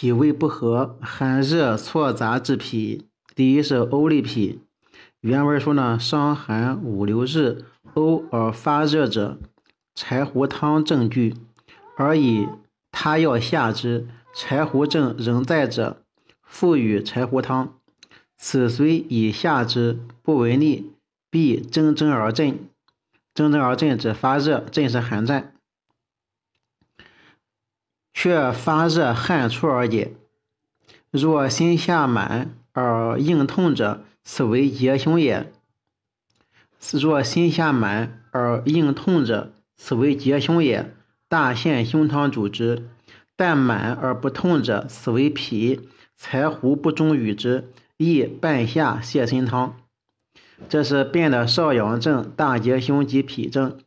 脾胃不和，寒热错杂之脾。第一是呕利脾。原文说呢，伤寒五六日，呕而发热者，柴胡汤证具，而以他药下之，柴胡症仍在者，复与柴胡汤。此虽以下之，不为逆，必蒸蒸而振。蒸蒸而振指发热，振是寒战。却发热汗出而也。若心下满而硬痛者，此为结胸也。若心下满而硬痛者，此为结胸也。大陷胸汤主之。但满而不痛者，此为脾。柴胡不中与之，亦半夏泻心汤。这是变的少阳症、大结胸及脾症。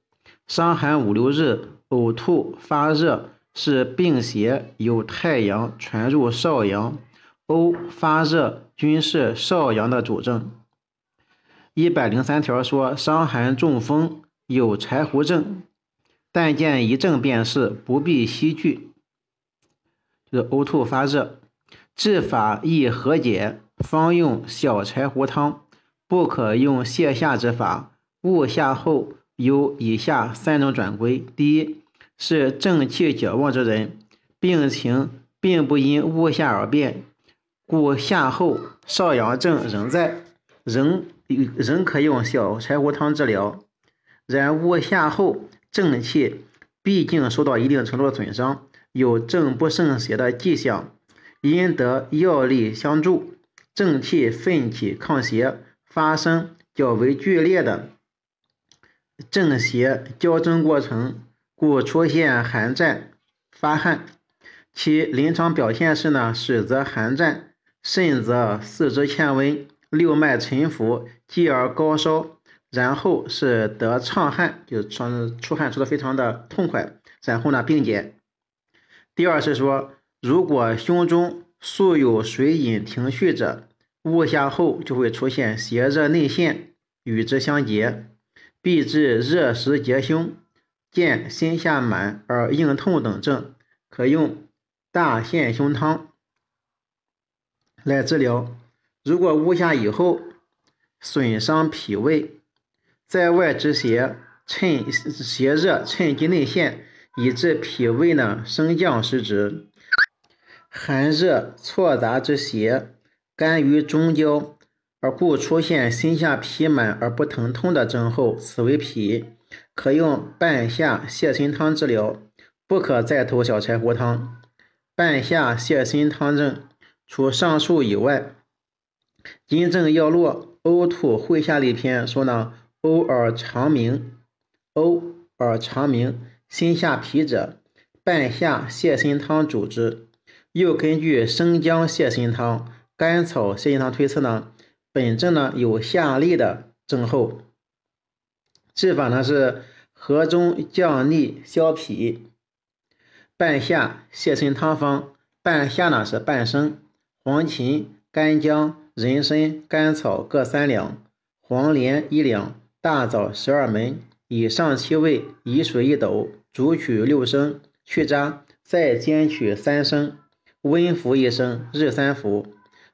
伤寒五六日，呕吐发热。是病邪由太阳传入少阳，呕发热均是少阳的主症。一百零三条说，伤寒中风有柴胡症，但见一症便是，不必细具。就是呕吐发热，治法宜和解，方用小柴胡汤，不可用泻下之法。误下后有以下三种转归：第一。是正气较旺之人，病情并不因误下而变，故下后少阳症仍在，仍仍可用小柴胡汤治疗。然误下后正气毕竟受到一定程度的损伤，有正不胜邪的迹象，因得药力相助，正气奋起抗邪，发生较为剧烈的正邪交争过程。故出现寒战、发汗，其临床表现是呢，始则寒战，甚则四肢欠温，六脉沉浮，继而高烧，然后是得畅汗，就是出出汗出的非常的痛快，然后呢病减。第二是说，如果胸中素有水饮停蓄者，误下后就会出现邪热内陷，与之相结，必致热实结胸。见心下满而硬痛等症，可用大陷胸汤来治疗。如果误下以后损伤脾胃，在外之邪趁邪热趁机内陷，以致脾胃呢升降失职，寒热错杂之邪干于中焦，而故出现心下痞满而不疼痛的症候，此为脾。可用半夏泻心汤治疗，不可再投小柴胡汤。半夏泻心汤症，除上述以外，金正药络呕吐会下利篇说呢，呕而肠鸣，呕而肠鸣，心下痞者，半夏泻心汤主之。又根据生姜泻心汤、甘草泻心汤推测呢，本症呢有下利的症候。治法呢是和中降逆消痞，半夏泻心汤方。半夏呢是半升，黄芩、干姜、人参、甘草各三两，黄连一两，大枣十二枚。以上七味，以水一斗，煮取六升，去渣，再煎取三升，温服一升，日三服。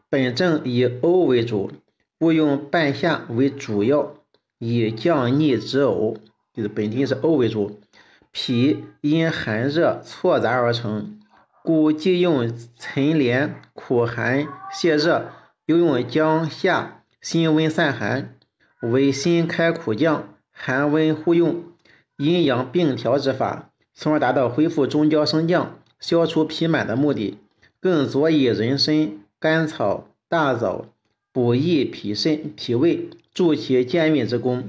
本症以呕为主，故用半夏为主药。以降逆止呕，就是本体是呕为主，脾因寒热错杂而成，故既用陈连苦寒泻热，又用姜夏辛温散寒，为辛开苦降，寒温互用，阴阳并调之法，从而达到恢复中焦升降、消除脾满的目的。更佐以人参、甘草、大枣补益脾肾、脾胃。助其健运之功。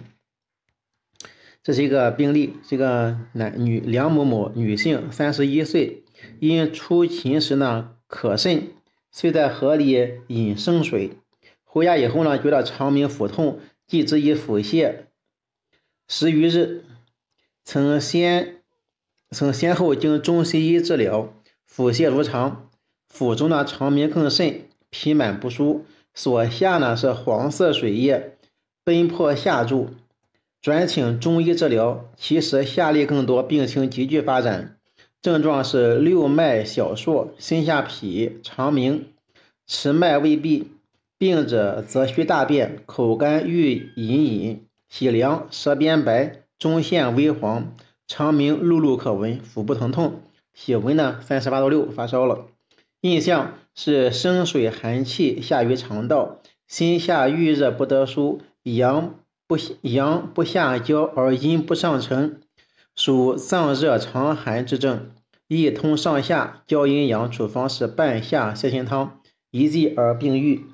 这是一个病例，这个男女梁某某，女性，三十一岁，因出勤时呢渴甚，遂在河里饮生水，回家以后呢，觉得肠鸣腹痛，即之以腹泻十余日，曾先曾先后经中西医治疗，腹泻如常，腹中呢肠鸣更甚，脾满不舒，所下呢是黄色水液。奔破下注，转请中医治疗，其实下利更多，病情急剧发展。症状是六脉小数，心下痞，肠鸣，持脉未闭。病者则需大便，口干欲饮饮，喜凉，舌边白，中线微黄，肠鸣碌碌可闻，腹部疼痛，体温呢三十八度六，发烧了。印象是生水寒气下于肠道，心下郁热不得舒，阳不阳不下焦而阴不上沉，属脏热肠寒之症。易通上下，焦阴阳，处方是半夏泻心汤，一剂而病愈。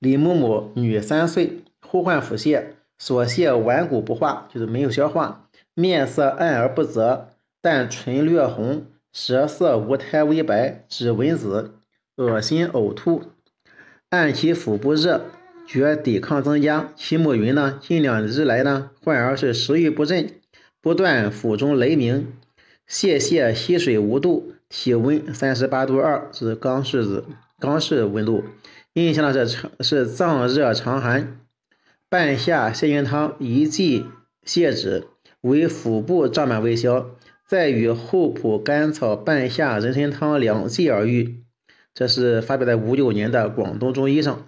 李某某，女，三岁，呼唤腹泻，所泻顽固不化，就是没有消化，面色暗而不泽，但唇略红，舌色无苔微白，指纹紫，恶心呕吐，按其腹部热，觉抵抗增加。其母云呢，近两日来呢，患儿是食欲不振，不断腹中雷鸣，泄泻溪水无度，体温三十八度二，是刚式子刚式温度。印象呢是是脏热肠寒，半夏泻心汤一剂泻止，为腹部胀满未消，再与厚朴甘草半夏人参汤两剂而愈。这是发表在五九年的《广东中医》上。